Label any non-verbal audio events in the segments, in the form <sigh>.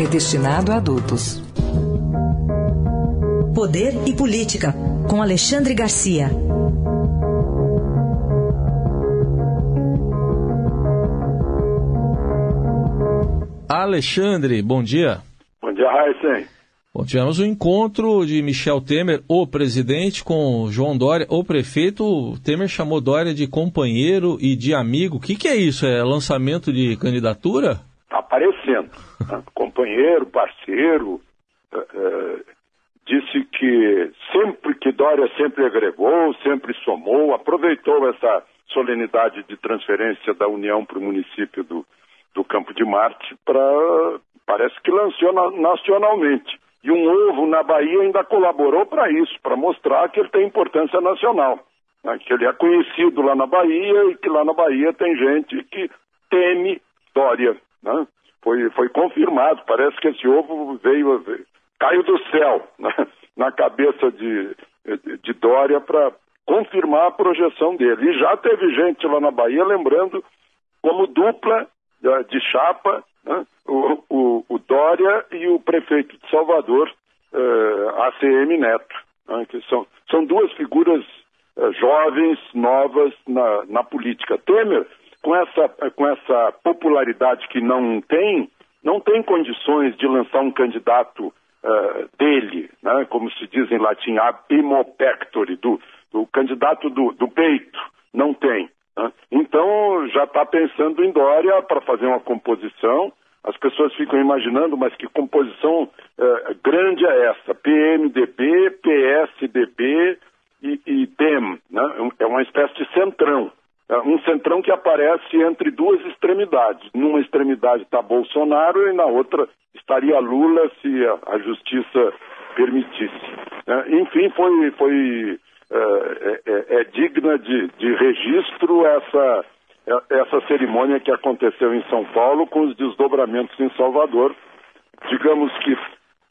é destinado a adultos. Poder e Política, com Alexandre Garcia. Alexandre, bom dia. Bom dia, Raíssen. Bom, tivemos um encontro de Michel Temer, o presidente, com João Dória, o prefeito. O Temer chamou Dória de companheiro e de amigo. O que, que é isso? É lançamento de candidatura? Aparecendo. Né? companheiro, parceiro. Uh, uh, disse que sempre que Dória sempre agregou, sempre somou, aproveitou essa solenidade de transferência da União para o município do, do Campo de Marte para parece que lançou nacionalmente. E um ovo na Bahia ainda colaborou para isso, para mostrar que ele tem importância nacional. Né? Que ele é conhecido lá na Bahia e que lá na Bahia tem gente que teme Dória. Né? Foi, foi confirmado, parece que esse ovo veio, caiu do céu <laughs> né? na cabeça de, de Dória para confirmar a projeção dele. E já teve gente lá na Bahia lembrando como dupla de chapa né? o, o, o, Dória e o prefeito de Salvador, uh, ACM Neto, né? que são, são duas figuras uh, jovens, novas na, na política. Temer, com essa, com essa popularidade que não tem, não tem condições de lançar um candidato uh, dele, né? como se diz em latim, ab pectori, do, do candidato do, do peito, não tem. Né? Então já está pensando em Dória para fazer uma composição. As pessoas ficam imaginando, mas que composição uh, grande é essa? PMDB, PSDB e, e DEM. Né? É uma espécie de centrão. É um centrão que aparece entre duas extremidades. Numa extremidade está Bolsonaro e na outra estaria Lula se a, justiça permitisse. É, enfim, foi, foi é, é, é, digna de, de registro essa, é, essa cerimônia que aconteceu em São Paulo com os desdobramentos em Salvador, digamos que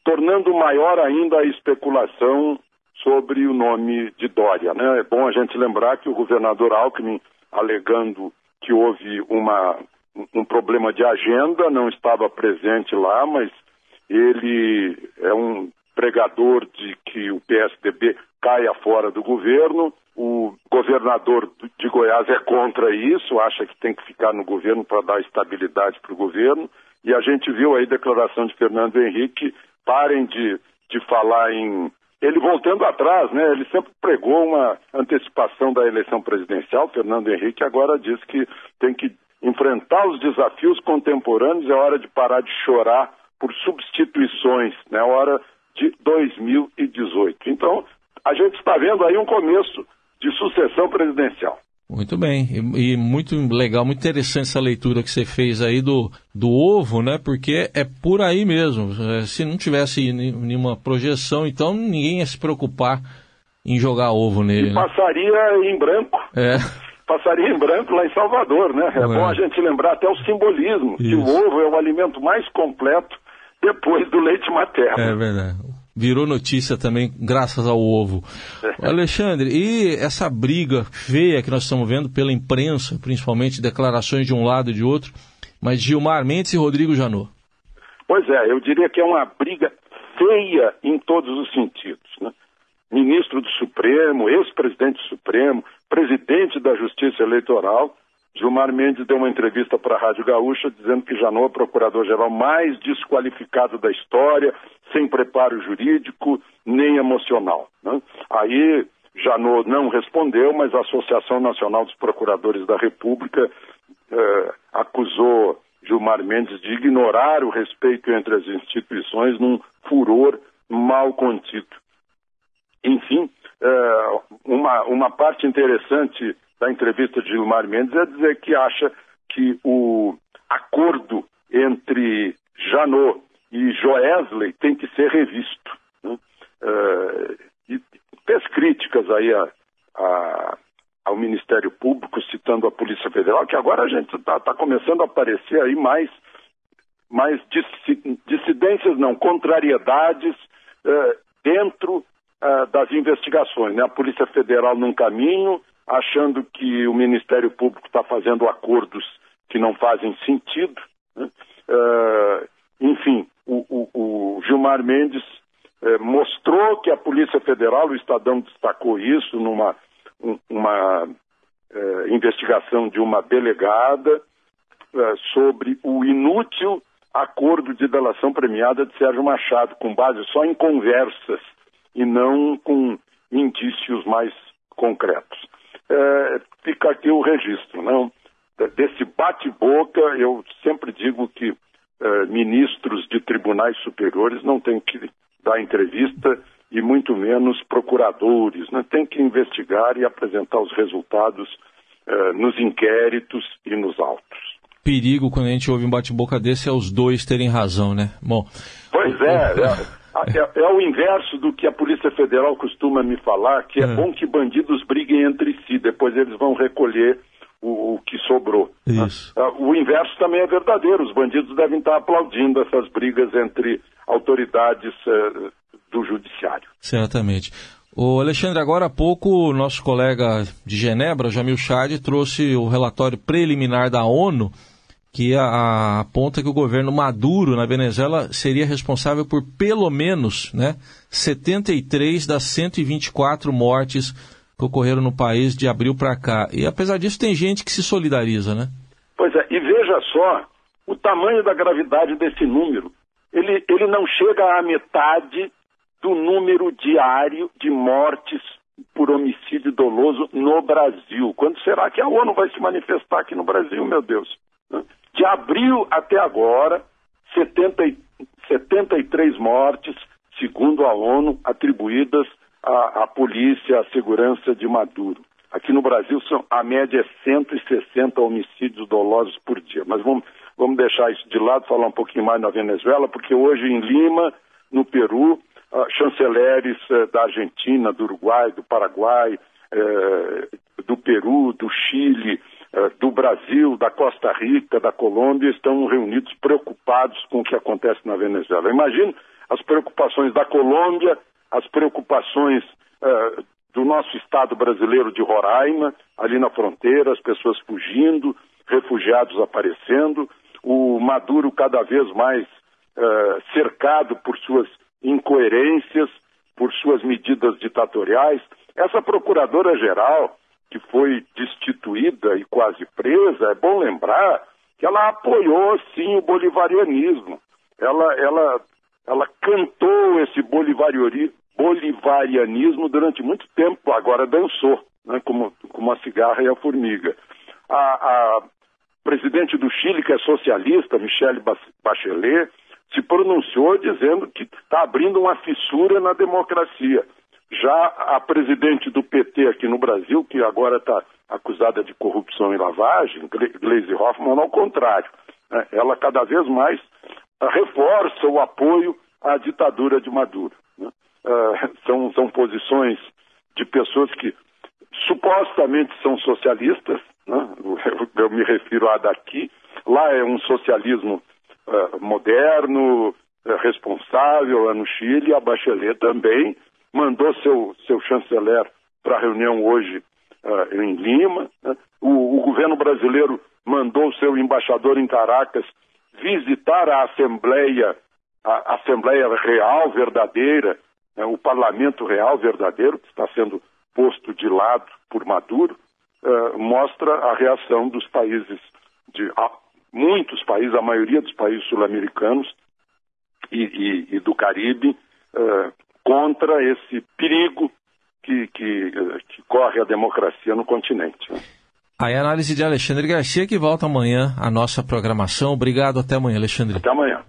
tornando maior ainda a especulação sobre o nome de Dória. Né? É bom a gente lembrar que o governador Alckmin, alegando que houve uma, um problema de agenda, não estava presente lá, mas ele é um pregador de que o PSDB caia fora do governo. O governador de Goiás é contra isso, acha que tem que ficar no governo para dar estabilidade para o governo. E a gente viu aí a declaração de Fernando Henrique, parem de, de falar em. Ele voltando atrás, né? Ele sempre pregou uma antecipação da eleição presidencial. Fernando Henrique agora diz que tem que enfrentar os desafios contemporâneos, é hora de parar de chorar por substituições, né? É hora de 2018. Então, a gente está vendo aí um começo de sucessão presidencial. Muito bem, e, e, muito legal, muito interessante essa leitura que você fez aí do, do ovo, né? Porque é por aí mesmo. É, se não tivesse nenhuma projeção, então ninguém ia se preocupar em jogar ovo nele. E né? passaria em branco. É. Passaria em branco lá em Salvador, né? É, é. bom a gente lembrar até o simbolismo, Isso. que o ovo é o alimento mais completo depois do leite materno. É verdade virou notícia também graças ao ovo. <laughs> Alexandre, e essa briga feia que nós estamos vendo pela imprensa, principalmente declarações de um lado e de outro, mas Gilmar Mendes e Rodrigo Janot? Pois é, eu diria que é uma briga feia em todos os sentidos. Né? Ministro do Supremo, ex-presidente do Supremo, presidente da Justiça Eleitoral, Gilmar Mendes deu uma entrevista para a Rádio Gaúcha dizendo que Janot é o procurador-geral mais desqualificado da história, sem preparo jurídico nem emocional. Né? Aí Janot não respondeu, mas a Associação Nacional dos Procuradores da República eh, acusou Gilmar Mendes de ignorar o respeito entre as instituições num furor mal contido. Enfim, uma, uma parte interessante da entrevista de Gilmar Mendes é dizer que acha que o acordo entre Janot e Joesley tem que ser revisto. Né? e fez críticas aí a, a, ao Ministério Público, citando a Polícia Federal, que agora a gente está tá começando a aparecer aí mais, mais dissidências, não, contrariedades uh, dentro uh, das investigações. Né? A Polícia Federal num caminho, achando que o Ministério Público está fazendo acordos que não fazem sentido. Né? Uh, enfim, o, o, o Gilmar Mendes mostrou que a Polícia Federal, o Estadão destacou isso numa uma eh, investigação de uma delegada eh, sobre o inútil acordo de delação premiada de Sérgio Machado, com base só em conversas e não com indícios mais concretos. Eh, fica aqui o registro, não? Desse bate-boca, eu sempre digo que ministros de tribunais superiores não têm que dar entrevista e muito menos procuradores. Né? Tem que investigar e apresentar os resultados eh, nos inquéritos e nos autos. Perigo quando a gente ouve um bate-boca desse é os dois terem razão, né? Bom. Pois é, é, <laughs> é, é, o inverso do que a Polícia Federal costuma me falar, que é, é. bom que bandidos briguem entre si, depois eles vão recolher o, o que sobrou. Isso. Ah, o inverso também é verdadeiro, os bandidos devem estar aplaudindo essas brigas entre autoridades eh, do Judiciário. Certamente. O Alexandre, agora há pouco, nosso colega de Genebra, Jamil Chad, trouxe o relatório preliminar da ONU, que aponta que o governo Maduro na Venezuela seria responsável por pelo menos né, 73 das 124 mortes que ocorreram no país de abril para cá. E apesar disso, tem gente que se solidariza, né? Pois é, e veja só o tamanho da gravidade desse número. Ele, ele não chega à metade do número diário de mortes por homicídio doloso no Brasil. Quando será que a ONU vai se manifestar aqui no Brasil, meu Deus? De abril até agora, 70, 73 mortes, segundo a ONU, atribuídas à, à polícia, à segurança de Maduro. Aqui no Brasil, são, a média é 160 homicídios dolosos por dia. Mas vamos, vamos deixar isso de lado, falar um pouquinho mais na Venezuela, porque hoje em Lima, no Peru, uh, chanceleres uh, da Argentina, do Uruguai, do Paraguai, uh, do Peru, do Chile, Brasil, da Costa Rica, da Colômbia, estão reunidos preocupados com o que acontece na Venezuela. Imagino as preocupações da Colômbia, as preocupações do nosso estado brasileiro de Roraima, ali na fronteira, as pessoas fugindo, refugiados aparecendo, o Maduro cada vez mais uh, cercado por suas incoerências, por suas medidas ditatoriais. Essa procuradora-geral, que foi destituída e quase presa, é bom lembrar que ela apoiou, sim, o bolivarianismo. Ela, ela, ela cantou esse bolivarianismo durante muito tempo, agora dançou, né, como, como a cigarra e a formiga. A, a presidente do Chile, que é socialista, Michelle Bachelet, se pronunciou dizendo que está abrindo uma fissura na democracia. Já a presidente do PT aqui no Brasil, que agora está acusada de corrupção e lavagem, Gleisi Hoffmann, ao contrário. Né? Ela cada vez mais ah, reforça o apoio à ditadura de Maduro. Né? Uh, são, são posições de pessoas que supostamente são socialistas, né? eu, eu me refiro a daqui, lá é um socialismo uh, moderno, uh, responsável no Chile. A Bachelet também mandou seu, seu chanceler para a reunião hoje uh, em Lima. Né? O, o, governo brasileiro mandou seu embaixador em Caracas visitar a Assembleia, a Assembleia Real verdadeira, né? o Parlamento Real verdadeiro, que está sendo posto de lado por Maduro, mostra a reação dos países de muitos países, a maioria dos países sul-americanos e, e, e, do Caribe, uh, contra esse perigo que, que, que, corre a democracia no continente. Né? Aí a análise de Alexandre Garcia, que volta amanhã à nossa programação. Obrigado, até amanhã, Alexandre. Até amanhã.